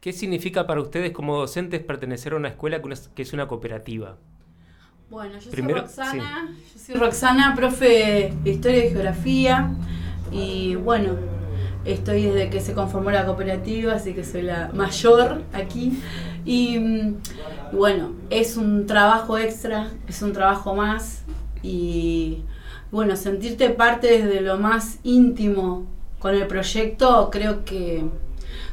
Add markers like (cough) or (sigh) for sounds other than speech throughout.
¿Qué significa para ustedes como docentes pertenecer a una escuela que es una cooperativa? Bueno, yo soy Roxana, yo soy Roxana, profe de Historia y Geografía y bueno, estoy desde que se conformó la cooperativa, así que soy la mayor aquí y, mm, bueno, es un trabajo extra, es un trabajo más y bueno, sentirte parte desde lo más íntimo con el proyecto creo que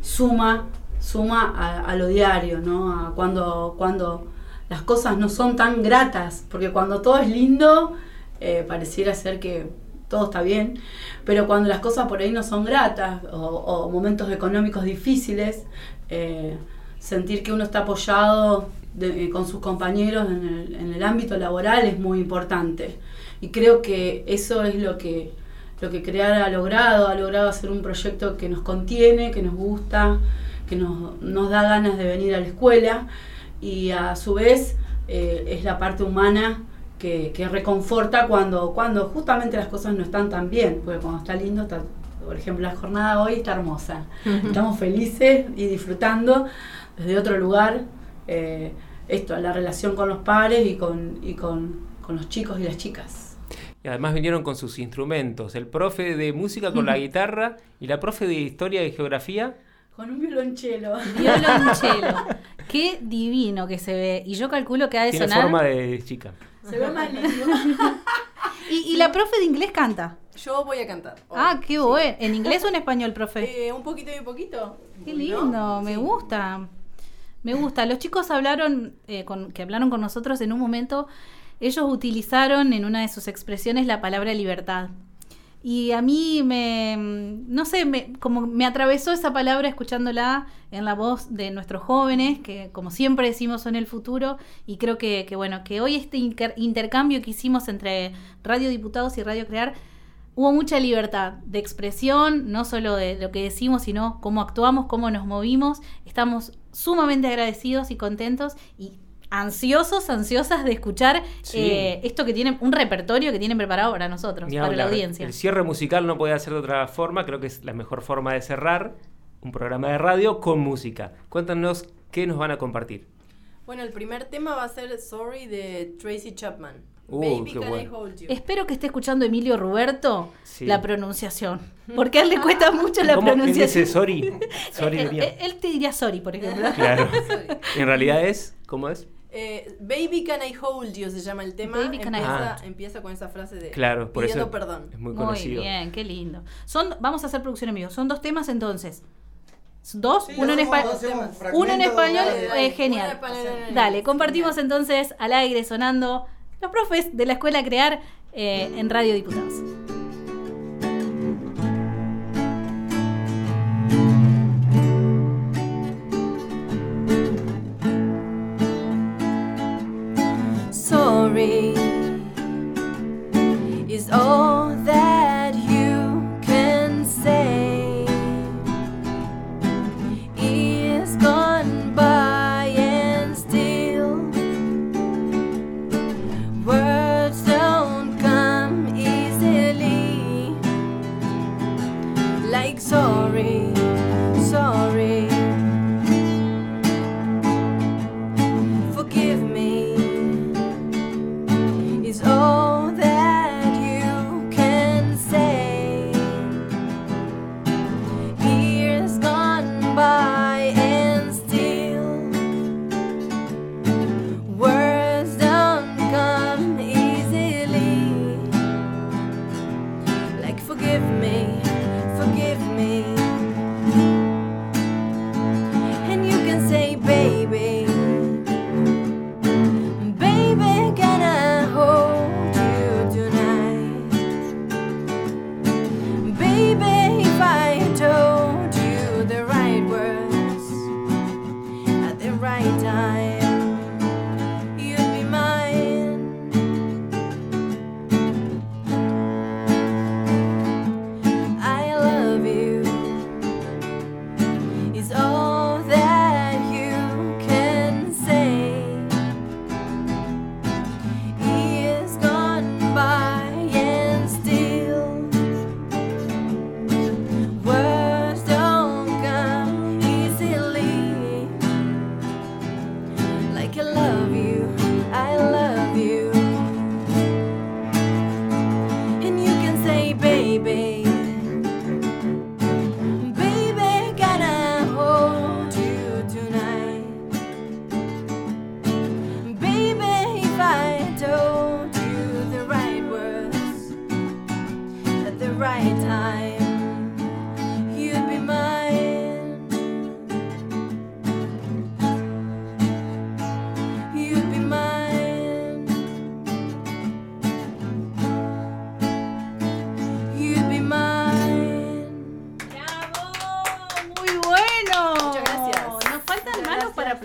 suma suma a, lo diario, ¿no? A cuando, cuando las cosas no son tan gratas, porque cuando todo es lindo, eh, pareciera ser que todo está bien, pero cuando las cosas por ahí no son gratas o, momentos económicos difíciles, eh, sentir que uno está apoyado eh, con sus compañeros en el, en el, ámbito laboral es muy importante. Y creo que eso es lo que, lo que Crear ha logrado, ha logrado hacer un proyecto que nos contiene, que nos gusta, que nos, da ganas de venir a la escuela y a su vez eh, es la parte humana que, reconforta cuando, cuando justamente las cosas no están tan bien, porque cuando está lindo, por ejemplo, la jornada hoy está hermosa, estamos felices y disfrutando desde otro lugar eh, esto, la relación con los padres y con, y con, con los chicos y las chicas. Y además vinieron con sus instrumentos, el profe de música con la guitarra y la profe de historia y geografía con un violonchelo. Violonchelo. Qué divino que se ve. Y yo calculo que ha de Tiene sonar. forma de chica. Se ve más (laughs) lindo. ¿Y, la profe de inglés canta? Yo voy a cantar. Ah, qué bueno. ¿En inglés o en español, profe? (laughs) Eh, un poquito y un poquito. Qué lindo, me gusta. Me gusta. Los chicos hablaron, eh, con, que hablaron con nosotros en un momento, ellos utilizaron en una de sus expresiones la palabra libertad. Y a mí me, no sé, me, como me atravesó esa palabra escuchándola en la voz de nuestros jóvenes, que como siempre decimos son el futuro, y creo que, que bueno, que hoy este intercambio que hicimos entre Radio Diputados y Radio Crear, hubo mucha libertad de expresión, no solo de lo que decimos, sino cómo actuamos, cómo nos movimos. Estamos sumamente agradecidos y contentos y ansiosos, ansiosas de escuchar eh, esto que tienen, un repertorio que tienen preparado para nosotros, para la audiencia. El cierre musical no puede ser de otra forma, creo que es la mejor forma de cerrar un programa de radio con música. Cuéntanos qué nos van a compartir. Bueno, el primer tema va a ser Sorry de Tracy Chapman. Uh, Baby, can I hold you. Espero que esté escuchando Emilio Roberto la pronunciación. Porque a él le cuesta (laughs) mucho la pronunciación. Él dice sorry. (laughs) sorry él, te diría sorry, por ejemplo. Claro. (laughs) en realidad es, ¿cómo es? Eh, Baby Can I Hold You se llama el tema. Baby can empieza, I empieza con esa frase de claro, por pidiendo perdón. Es muy conocido. Muy bien, qué lindo. Son, vamos a hacer producción en vivo. Son dos temas entonces. Dos, uno, en español, uno en español. Eh, genial. Dale, compartimos entonces al aire sonando los profes de la escuela Crear eh, en Radio Diputados.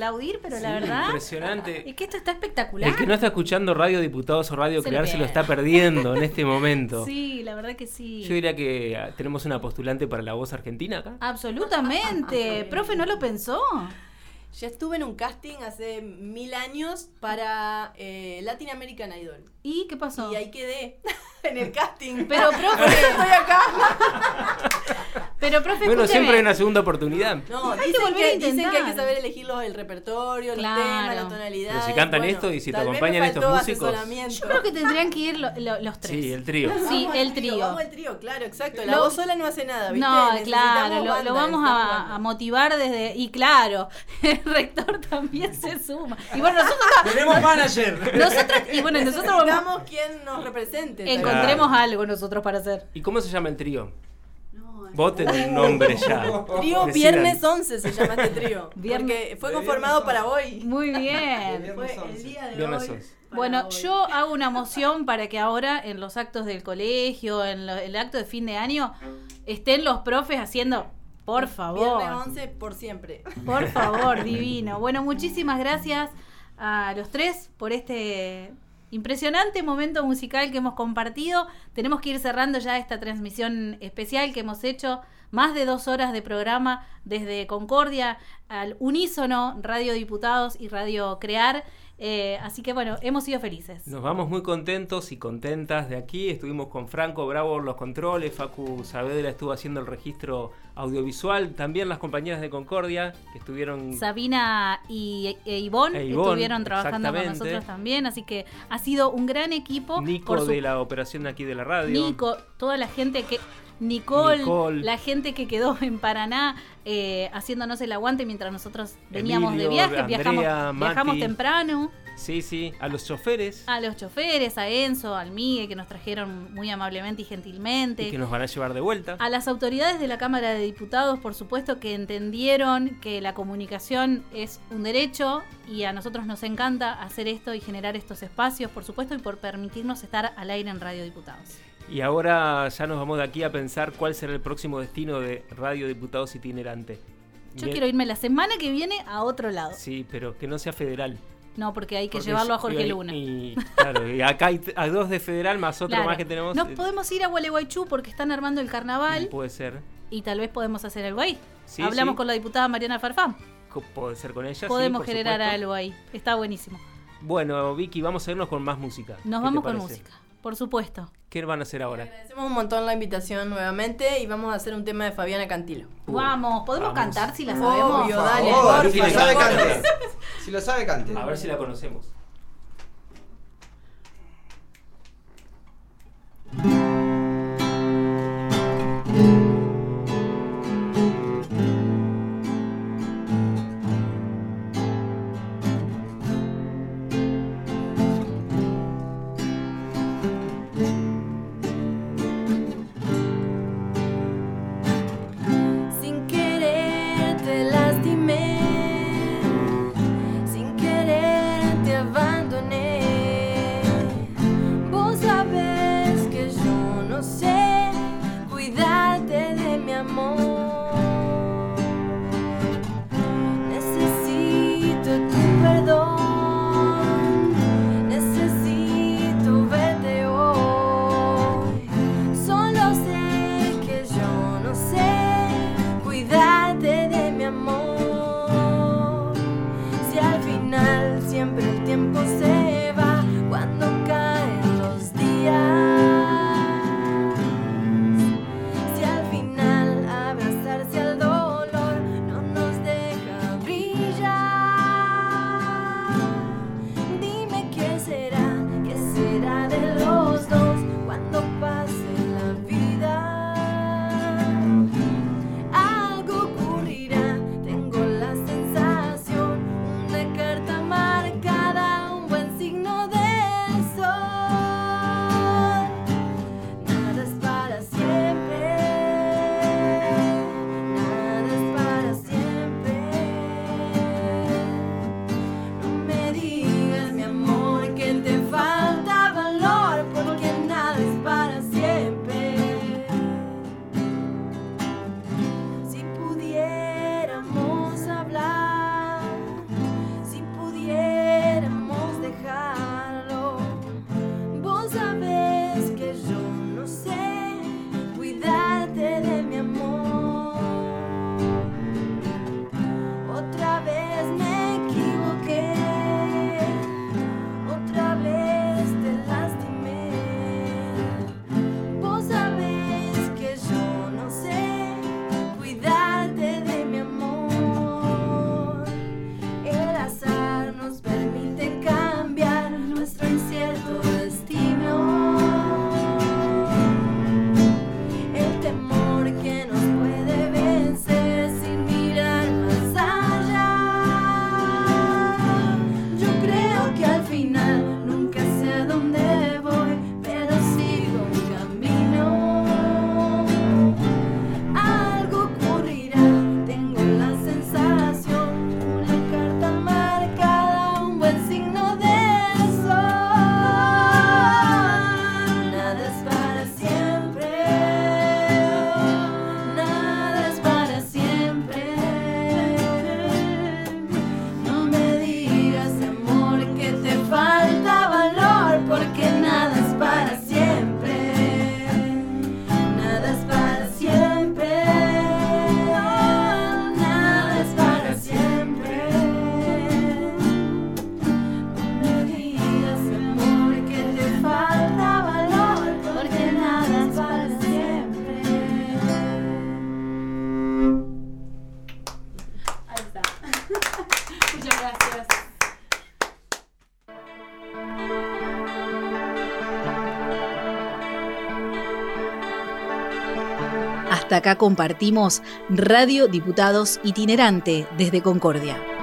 Aplaudir, pero la verdad. Impresionante. Es que esto está espectacular. El que no está escuchando Radio Diputados o Radio Crear se lo está perdiendo en (laughs) este momento. Sí, la verdad que sí. Yo diría que ah, tenemos una postulante para la voz argentina acá. Absolutamente. Profe, ¿no lo pensó? Ya estuve en un casting hace mil años para eh, Latin American Idol. ¿Y qué pasó? Y ahí quedé (laughs) en el casting. Pero, (laughs) profe, estoy acá. Pero, profe, Bueno, siempre hay una segunda oportunidad. No, dicen que, dicen que hay que saber elegir el repertorio, el tema, la tonalidad. Pero si cantan esto y si te acompañan estos músicos. Yo creo que tendrían que ir los tres. Sí, el trío. Sí, el trío. Vamos al trío, claro, exacto. La voz sola no hace nada, ¿viste? No, claro, lo, vamos a, motivar desde. Y claro, (laughs) el rector también se suma. Y bueno, nosotros. Tenemos manager. Nosotros, y bueno, nosotros vamos. quien nos represente. Encontremos algo nosotros para hacer. ¿Y cómo se llama el trío? Voten un nombre ya. Trío Viernes 11 se llama este trío. (laughs) Porque fue conformado para hoy. Muy bien. Fue el día de hoy. Bueno, yo hago una moción para que ahora en los actos del colegio, en el acto de fin de año, estén los profes haciendo por favor. Viernes 11 por siempre. Por favor, (laughs) divino. Bueno, muchísimas gracias a los tres por este impresionante momento musical que hemos compartido. Tenemos que ir cerrando ya esta transmisión especial que hemos hecho. Más de dos horas de programa desde Concordia al unísono, Radio Diputados y Radio Crear. Eh, así que bueno, hemos sido felices. Nos vamos muy contentos y contentas de aquí. Estuvimos con Franco Bravo los controles, Facu Saavedra estuvo haciendo el registro audiovisual, también las compañeras de Concordia que estuvieron... Sabina y e Ivonne, estuvieron trabajando con nosotros también, así que ha sido un gran equipo. Nico de la operación aquí de la radio. Nico, toda la gente que Nicole, la gente que quedó en Paraná eh, haciéndonos el aguante mientras nosotros veníamos de viaje, viajamos, viajamos temprano. Sí, sí, a los choferes. A los choferes, a Enzo, al Migue, que nos trajeron muy amablemente y gentilmente. Y que nos van a llevar de vuelta. A las autoridades de la Cámara de Diputados, por supuesto, que entendieron que la comunicación es un derecho y a nosotros nos encanta hacer esto y generar estos espacios, por supuesto, y por permitirnos estar al aire en Radio Diputados. Y ahora ya nos vamos de aquí a pensar cuál será el próximo destino de Radio Diputados Itinerante. Yo quiero irme la semana que viene a otro lado. Sí, pero que no sea federal. No, porque hay que llevarlo a Jorge Luna. Y, claro, y acá hay, dos de federal más otro más que tenemos. Nos podemos ir a Gualeguaychú porque están armando el carnaval. Puede ser. Y tal vez podemos hacer algo ahí. Hablamos con la diputada Mariana Farfán. Puede ser con ella. Podemos generar algo ahí. Está buenísimo. Bueno, Vicky, vamos a irnos con más música. Nos vamos con música por supuesto. ¿Qué van a hacer ahora? Agradecemos un montón la invitación nuevamente y vamos a hacer un tema de Fabiana Cantilo. Vamos, ¿podemos cantar si la sabemos? Obvio, dale. si lo sabe, cante. (laughs) Si lo sabe, cante. A ver si la conocemos. (laughs) Muchas gracias. Hasta acá compartimos Radio Diputados Itinerante desde Concordia.